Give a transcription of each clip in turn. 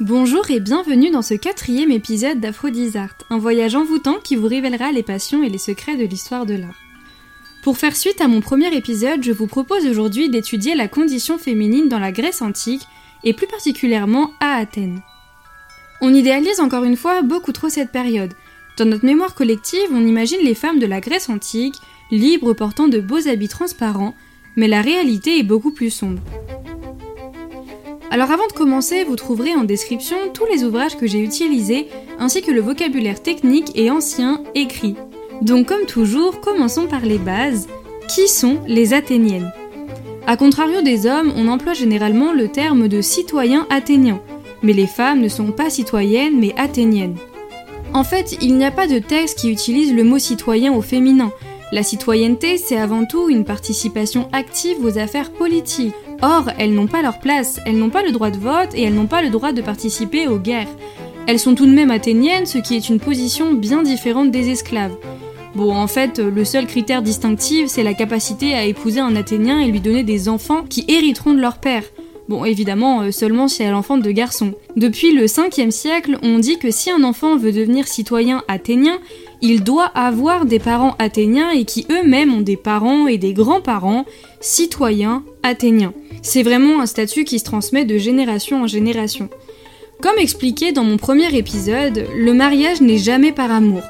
Bonjour et bienvenue dans ce quatrième épisode d'Aphrodisart, un voyage envoûtant qui vous révélera les passions et les secrets de l'histoire de l'art. Pour faire suite à mon premier épisode, je vous propose aujourd'hui d'étudier la condition féminine dans la Grèce antique et plus particulièrement à Athènes. On idéalise encore une fois beaucoup trop cette période. Dans notre mémoire collective, on imagine les femmes de la Grèce antique, libres portant de beaux habits transparents, mais la réalité est beaucoup plus sombre. Alors avant de commencer, vous trouverez en description tous les ouvrages que j'ai utilisés, ainsi que le vocabulaire technique et ancien écrit. Donc comme toujours, commençons par les bases. Qui sont les Athéniennes? A contrario des hommes, on emploie généralement le terme de citoyen athénien, mais les femmes ne sont pas citoyennes mais athéniennes. En fait, il n'y a pas de texte qui utilise le mot citoyen au féminin. La citoyenneté, c'est avant tout une participation active aux affaires politiques. Or, elles n'ont pas leur place, elles n'ont pas le droit de vote et elles n'ont pas le droit de participer aux guerres. Elles sont tout de même athéniennes, ce qui est une position bien différente des esclaves. Bon, en fait, le seul critère distinctif, c'est la capacité à épouser un athénien et lui donner des enfants qui hériteront de leur père. Bon, évidemment, euh, seulement si elle enfante de garçons. Depuis le 5e siècle, on dit que si un enfant veut devenir citoyen athénien, il doit avoir des parents athéniens et qui eux-mêmes ont des parents et des grands-parents citoyens athéniens. C'est vraiment un statut qui se transmet de génération en génération. Comme expliqué dans mon premier épisode, le mariage n'est jamais par amour.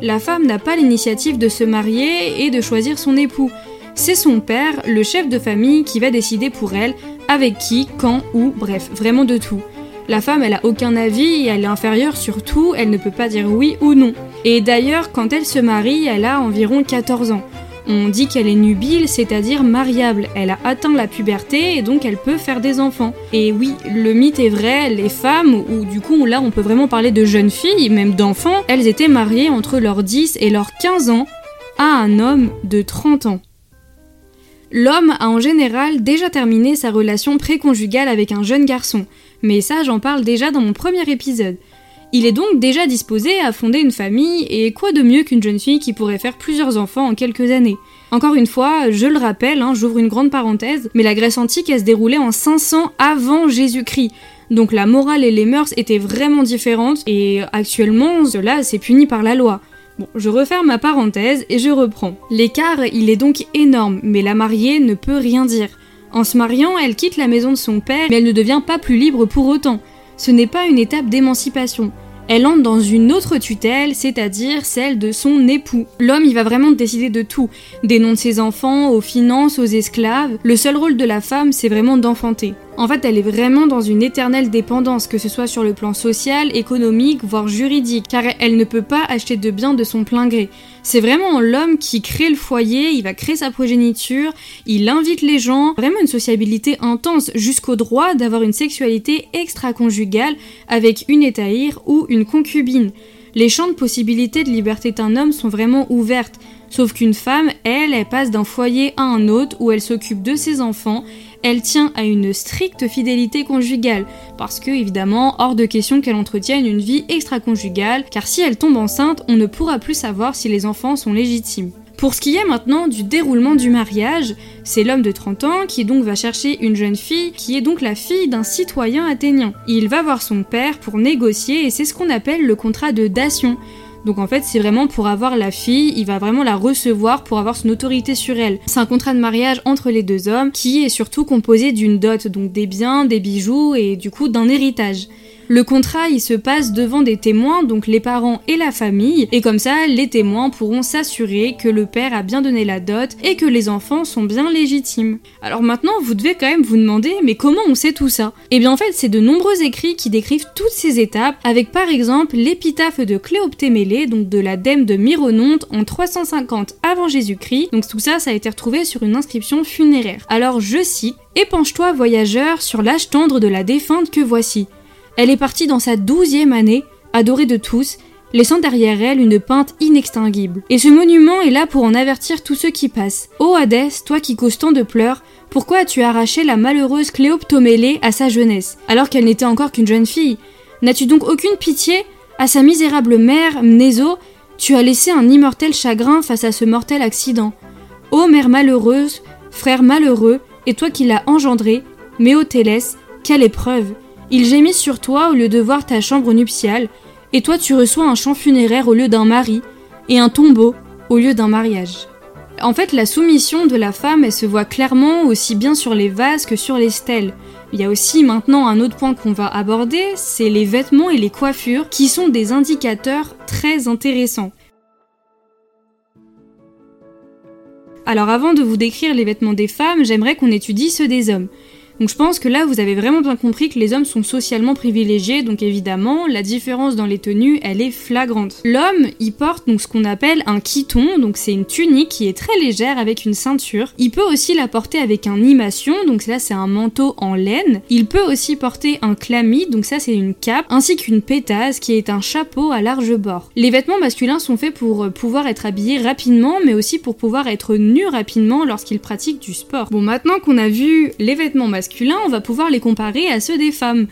La femme n'a pas l'initiative de se marier et de choisir son époux. C'est son père, le chef de famille, qui va décider pour elle avec qui, quand, où, bref, vraiment de tout. La femme, elle a aucun avis elle est inférieure sur tout, elle ne peut pas dire oui ou non. Et d'ailleurs, quand elle se marie, elle a environ 14 ans. On dit qu'elle est nubile, c'est-à-dire mariable. Elle a atteint la puberté et donc elle peut faire des enfants. Et oui, le mythe est vrai, les femmes, ou du coup là on peut vraiment parler de jeunes filles, même d'enfants, elles étaient mariées entre leurs 10 et leurs 15 ans à un homme de 30 ans. L'homme a en général déjà terminé sa relation préconjugale avec un jeune garçon, mais ça j'en parle déjà dans mon premier épisode. Il est donc déjà disposé à fonder une famille, et quoi de mieux qu'une jeune fille qui pourrait faire plusieurs enfants en quelques années? Encore une fois, je le rappelle, hein, j'ouvre une grande parenthèse, mais la Grèce antique elle se déroulait en 500 avant Jésus-Christ. Donc la morale et les mœurs étaient vraiment différentes, et actuellement, cela c'est puni par la loi. Bon, je referme ma parenthèse et je reprends. L'écart, il est donc énorme, mais la mariée ne peut rien dire. En se mariant, elle quitte la maison de son père, mais elle ne devient pas plus libre pour autant. Ce n'est pas une étape d'émancipation. Elle entre dans une autre tutelle, c'est-à-dire celle de son époux. L'homme, il va vraiment décider de tout, des noms de ses enfants, aux finances, aux esclaves. Le seul rôle de la femme, c'est vraiment d'enfanter. En fait, elle est vraiment dans une éternelle dépendance, que ce soit sur le plan social, économique, voire juridique, car elle ne peut pas acheter de biens de son plein gré. C'est vraiment l'homme qui crée le foyer, il va créer sa progéniture, il invite les gens, vraiment une sociabilité intense, jusqu'au droit d'avoir une sexualité extra-conjugale avec une étaïre ou une concubine. Les champs de possibilités de liberté d'un homme sont vraiment ouvertes, sauf qu'une femme, elle, elle passe d'un foyer à un autre où elle s'occupe de ses enfants elle tient à une stricte fidélité conjugale, parce que évidemment, hors de question qu'elle entretienne une vie extra-conjugale, car si elle tombe enceinte, on ne pourra plus savoir si les enfants sont légitimes. Pour ce qui est maintenant du déroulement du mariage, c'est l'homme de 30 ans qui donc va chercher une jeune fille qui est donc la fille d'un citoyen athénien. Il va voir son père pour négocier et c'est ce qu'on appelle le contrat de dation. Donc en fait, c'est vraiment pour avoir la fille, il va vraiment la recevoir pour avoir son autorité sur elle. C'est un contrat de mariage entre les deux hommes qui est surtout composé d'une dot, donc des biens, des bijoux et du coup d'un héritage. Le contrat, il se passe devant des témoins, donc les parents et la famille, et comme ça, les témoins pourront s'assurer que le père a bien donné la dot et que les enfants sont bien légitimes. Alors maintenant, vous devez quand même vous demander, mais comment on sait tout ça? Eh bien en fait, c'est de nombreux écrits qui décrivent toutes ces étapes, avec par exemple l'épitaphe de Cléoptémélée, donc de la dème de Myrononte en 350 avant Jésus-Christ. Donc tout ça, ça a été retrouvé sur une inscription funéraire. Alors je cite Épanche-toi, voyageur, sur l'âge tendre de la défunte que voici. Elle est partie dans sa douzième année, adorée de tous, laissant derrière elle une peinte inextinguible. Et ce monument est là pour en avertir tous ceux qui passent. Ô Hadès, toi qui causes tant de pleurs, pourquoi as-tu arraché la malheureuse Cléoptomélée à sa jeunesse, alors qu'elle n'était encore qu'une jeune fille N'as-tu donc aucune pitié? À sa misérable mère, Mnéso, tu as laissé un immortel chagrin face à ce mortel accident. Ô mère malheureuse, frère malheureux, et toi qui l'as engendré, Méotélès, quelle épreuve Il gémit sur toi au lieu de voir ta chambre nuptiale, et toi tu reçois un chant funéraire au lieu d'un mari, et un tombeau au lieu d'un mariage. En fait, la soumission de la femme, elle se voit clairement aussi bien sur les vases que sur les stèles. Il y a aussi maintenant un autre point qu'on va aborder, c'est les vêtements et les coiffures, qui sont des indicateurs très intéressants. Alors avant de vous décrire les vêtements des femmes, j'aimerais qu'on étudie ceux des hommes. Donc je pense que là, vous avez vraiment bien compris que les hommes sont socialement privilégiés, donc évidemment, la différence dans les tenues, elle est flagrante. L'homme, il porte donc ce qu'on appelle un chiton, donc c'est une tunique qui est très légère avec une ceinture. Il peut aussi la porter avec un imation, donc là c'est un manteau en laine. Il peut aussi porter un chlamys, donc ça c'est une cape, ainsi qu'une pétasse qui est un chapeau à large bord. Les vêtements masculins sont faits pour euh, pouvoir être habillés rapidement, mais aussi pour pouvoir être nus rapidement lorsqu'ils pratiquent du sport. Bon, maintenant qu'on a vu les vêtements masculins, on va pouvoir les comparer à ceux des femmes.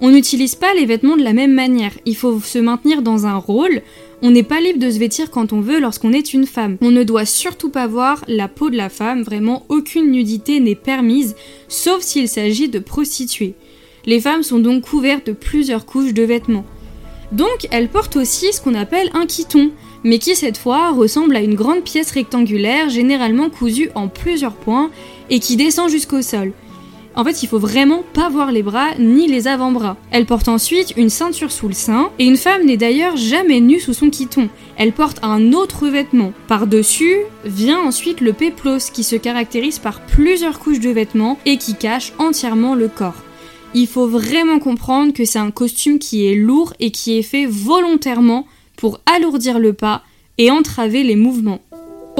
On n'utilise pas les vêtements de la même manière. Il faut se maintenir dans un rôle. On n'est pas libre de se vêtir quand on veut lorsqu'on est une femme. On ne doit surtout pas voir la peau de la femme. Vraiment, aucune nudité n'est permise, sauf s'il s'agit de prostituées. Les femmes sont donc couvertes de plusieurs couches de vêtements. Donc, elles portent aussi ce qu'on appelle un quiton, mais qui cette fois ressemble à une grande pièce rectangulaire, généralement cousue en plusieurs points, et qui descend jusqu'au sol. En fait, il faut vraiment pas voir les bras ni les avant-bras. Elle porte ensuite une ceinture sous le sein, et une femme n'est d'ailleurs jamais nue sous son quiton. Elle porte un autre vêtement. Par-dessus vient ensuite le péplos qui se caractérise par plusieurs couches de vêtements et qui cache entièrement le corps. Il faut vraiment comprendre que c'est un costume qui est lourd et qui est fait volontairement pour alourdir le pas et entraver les mouvements.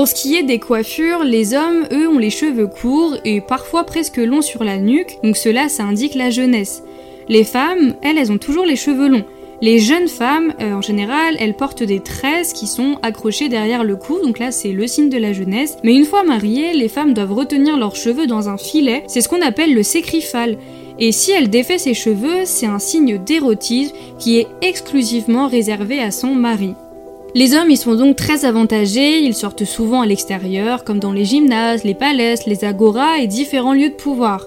Pour ce qui est des coiffures, les hommes, eux, ont les cheveux courts et parfois presque longs sur la nuque, donc cela, ça indique la jeunesse. Les femmes, elles, elles ont toujours les cheveux longs. Les jeunes femmes, euh, en général, elles portent des tresses qui sont accrochées derrière le cou, donc là c'est le signe de la jeunesse. Mais une fois mariées, les femmes doivent retenir leurs cheveux dans un filet, c'est ce qu'on appelle le sécrifal. Et si elle défait ses cheveux, c'est un signe d'érotisme qui est exclusivement réservé à son mari. Les hommes y sont donc très avantagés, ils sortent souvent à l'extérieur, comme dans les gymnases, les palais, les agoras et différents lieux de pouvoir.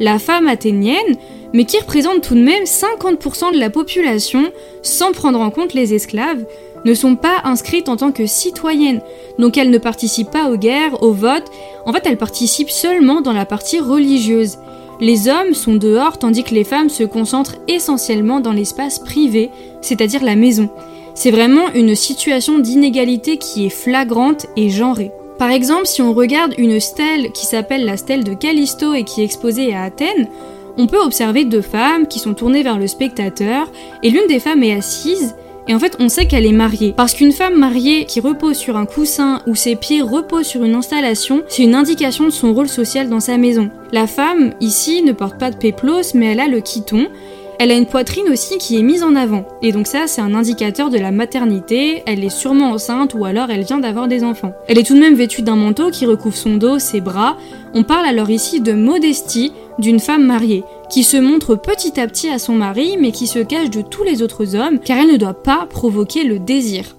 La femme athénienne, mais qui représente tout de même 50% de la population, sans prendre en compte les esclaves, ne sont pas inscrites en tant que citoyennes, donc elles ne participent pas aux guerres, aux votes, en fait elles participent seulement dans la partie religieuse. Les hommes sont dehors tandis que les femmes se concentrent essentiellement dans l'espace privé, c'est-à-dire la maison. C'est vraiment une situation d'inégalité qui est flagrante et genrée. Par exemple, si on regarde une stèle qui s'appelle la stèle de Callisto et qui est exposée à Athènes, on peut observer deux femmes qui sont tournées vers le spectateur, et l'une des femmes est assise, et en fait on sait qu'elle est mariée. Parce qu'une femme mariée qui repose sur un coussin ou ses pieds reposent sur une installation, c'est une indication de son rôle social dans sa maison. La femme, ici, ne porte pas de péplos, mais elle a le quiton, elle a une poitrine aussi qui est mise en avant. Et donc ça, c'est un indicateur de la maternité. Elle est sûrement enceinte ou alors elle vient d'avoir des enfants. Elle est tout de même vêtue d'un manteau qui recouvre son dos, ses bras. On parle alors ici de modestie d'une femme mariée, qui se montre petit à petit à son mari, mais qui se cache de tous les autres hommes, car elle ne doit pas provoquer le désir.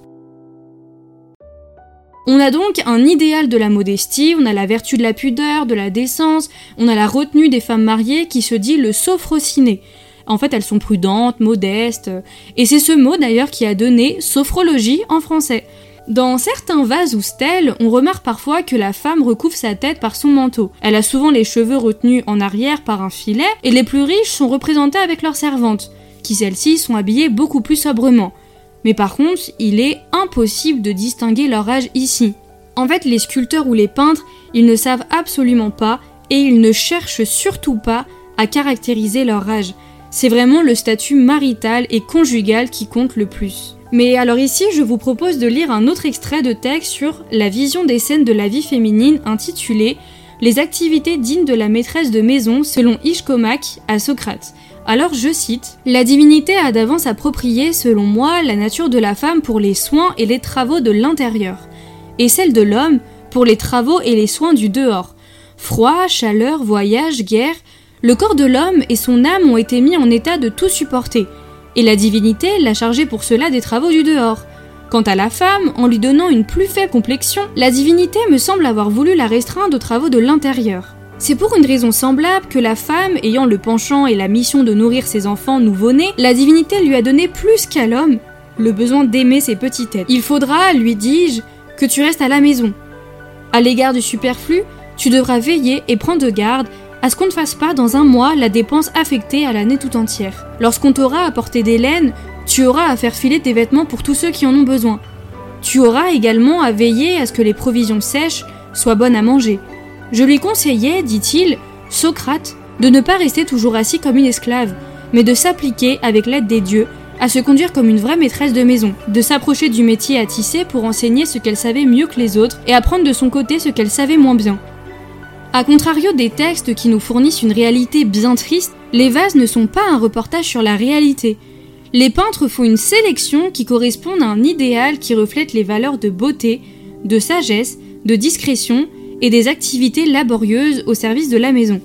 On a donc un idéal de la modestie, on a la vertu de la pudeur, de la décence, on a la retenue des femmes mariées qui se dit le sophrociné. En fait, elles sont prudentes, modestes. Et c'est ce mot d'ailleurs qui a donné sophrologie en français. Dans certains vases ou stèles, on remarque parfois que la femme recouvre sa tête par son manteau. Elle a souvent les cheveux retenus en arrière par un filet, et les plus riches sont représentés avec leurs servantes, qui celles-ci sont habillées beaucoup plus sobrement. Mais par contre, il est impossible de distinguer leur âge ici. En fait, les sculpteurs ou les peintres, ils ne savent absolument pas, et ils ne cherchent surtout pas à caractériser leur âge. C'est vraiment le statut marital et conjugal qui compte le plus. Mais alors ici, je vous propose de lire un autre extrait de texte sur la vision des scènes de la vie féminine intitulé Les activités dignes de la maîtresse de maison selon Ishkomak à Socrate. Alors je cite La divinité a d'avance approprié, selon moi, la nature de la femme pour les soins et les travaux de l'intérieur, et celle de l'homme pour les travaux et les soins du dehors. Froid, chaleur, voyage, guerre, le corps de l'homme et son âme ont été mis en état de tout supporter, et la divinité l'a chargé pour cela des travaux du dehors. Quant à la femme, en lui donnant une plus faible complexion, la divinité me semble avoir voulu la restreindre aux travaux de l'intérieur. C'est pour une raison semblable que la femme, ayant le penchant et la mission de nourrir ses enfants nouveau-nés, la divinité lui a donné plus qu'à l'homme le besoin d'aimer ses petites têtes. Il faudra, lui dis-je, que tu restes à la maison. À l'égard du superflu, tu devras veiller et prendre garde à ce qu'on ne fasse pas dans un mois la dépense affectée à l'année tout entière. Lorsqu'on t'aura apporté des laines, tu auras à faire filer tes vêtements pour tous ceux qui en ont besoin. Tu auras également à veiller à ce que les provisions sèches soient bonnes à manger. Je lui conseillais, dit-il, Socrate, de ne pas rester toujours assis comme une esclave, mais de s'appliquer, avec l'aide des dieux, à se conduire comme une vraie maîtresse de maison, de s'approcher du métier à tisser pour enseigner ce qu'elle savait mieux que les autres et apprendre de son côté ce qu'elle savait moins bien. A contrario des textes qui nous fournissent une réalité bien triste, les vases ne sont pas un reportage sur la réalité. Les peintres font une sélection qui correspond à un idéal qui reflète les valeurs de beauté, de sagesse, de discrétion et des activités laborieuses au service de la maison.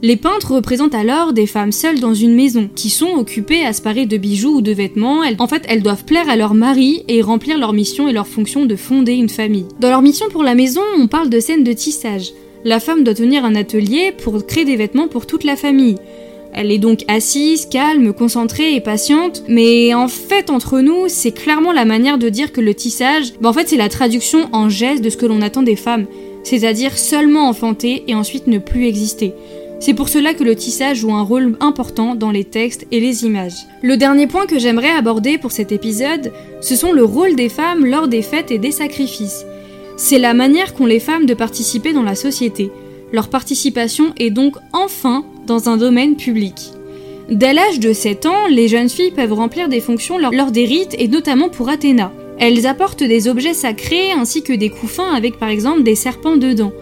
Les peintres représentent alors des femmes seules dans une maison, qui sont occupées à se parer de bijoux ou de vêtements. en fait, elles doivent plaire à leur mari et remplir leur mission et leur fonction de fonder une famille. Dans leur mission pour la maison, on parle de scènes de tissage. La femme doit tenir un atelier pour créer des vêtements pour toute la famille. Elle est donc assise, calme, concentrée et patiente, mais en fait entre nous, c'est clairement la manière de dire que le tissage, bah en fait c'est la traduction en geste de ce que l'on attend des femmes, c'est-à-dire seulement enfanter et ensuite ne plus exister. C'est pour cela que le tissage joue un rôle important dans les textes et les images. Le dernier point que j'aimerais aborder pour cet épisode, ce sont le rôle des femmes lors des fêtes et des sacrifices. C'est la manière qu'ont les femmes de participer dans la société. Leur participation est donc enfin dans un domaine public. Dès l'âge de 7 ans, les jeunes filles peuvent remplir des fonctions lors des rites et notamment pour Athéna. Elles apportent des objets sacrés ainsi que des couffins avec par exemple des serpents dedans.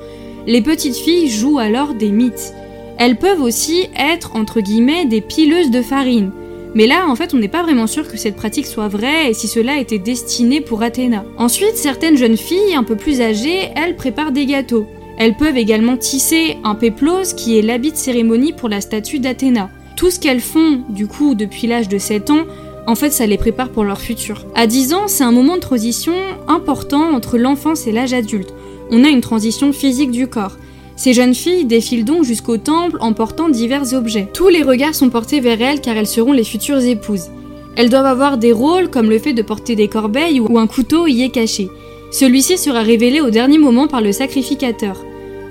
Les petites filles jouent alors des mythes. Elles peuvent aussi être, entre guillemets, des pileuses de farine. Mais là, en fait, on n'est pas vraiment sûr que cette pratique soit vraie et si cela était destiné pour Athéna. Ensuite, certaines jeunes filles, un peu plus âgées, elles préparent des gâteaux. Elles peuvent également tisser un péplos qui est l'habit de cérémonie pour la statue d'Athéna. Tout ce qu'elles font, du coup, depuis l'âge de 7 ans, en fait, ça les prépare pour leur futur. À 10 ans, c'est un moment de transition important entre l'enfance et l'âge adulte. On a une transition physique du corps. Ces jeunes filles défilent donc jusqu'au temple en portant divers objets. Tous les regards sont portés vers elles car elles seront les futures épouses. Elles doivent avoir des rôles comme le fait de porter des corbeilles ou un couteau y est caché. Celui-ci sera révélé au dernier moment par le sacrificateur.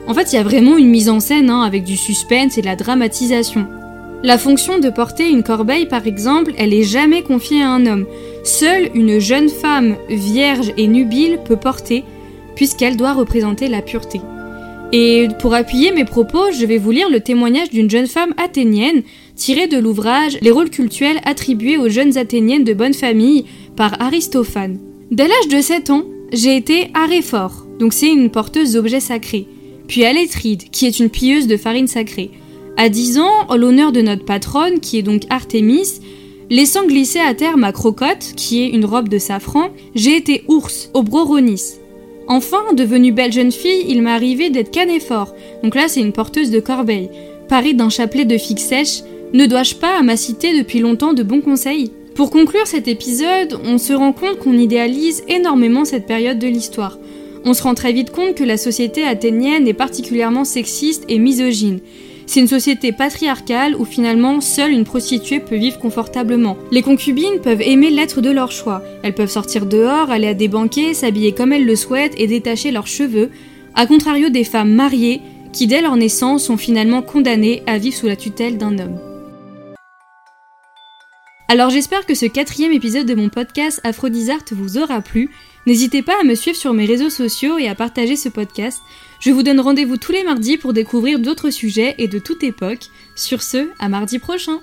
En fait, il y a vraiment une mise en scène hein, avec du suspense et de la dramatisation. La fonction de porter une corbeille, par exemple, elle est jamais confiée à un homme. Seule une jeune femme vierge et nubile peut porter, puisqu'elle doit représenter la pureté. Et pour appuyer mes propos, je vais vous lire le témoignage d'une jeune femme athénienne tiré de l'ouvrage Les rôles cultuels attribués aux jeunes athéniennes de bonne famille par Aristophane. Dès l'âge de 7 ans, j'ai été aréphore, donc c'est une porteuse d'objets sacrés, puis Alétride, qui est une pilleuse de farine sacrée. À 10 ans, en l'honneur de notre patronne, qui est donc Artémis, laissant glisser à terre ma crocotte, qui est une robe de safran, j'ai été ours, au Broronis. Enfin, devenue belle jeune fille, il m'est arrivé d'être canéphore. Donc là, c'est une porteuse de corbeille. Parée d'un chapelet de figues sèches, ne dois-je pas à ma cité depuis longtemps de bons conseils? Pour conclure cet épisode, on se rend compte qu'on idéalise énormément cette période de l'histoire. On se rend très vite compte que la société athénienne est particulièrement sexiste et misogyne. C'est une société patriarcale où finalement seule une prostituée peut vivre confortablement. Les concubines peuvent aimer l'être de leur choix. Elles peuvent sortir dehors, aller à des banquets, s'habiller comme elles le souhaitent et détacher leurs cheveux, à contrario des femmes mariées qui dès leur naissance sont finalement condamnées à vivre sous la tutelle d'un homme. Alors j'espère que ce quatrième épisode de mon podcast Aphrodisart vous aura plu. N'hésitez pas à me suivre sur mes réseaux sociaux et à partager ce podcast. Je vous donne rendez-vous tous les mardis pour découvrir d'autres sujets et de toute époque. Sur ce, à mardi prochain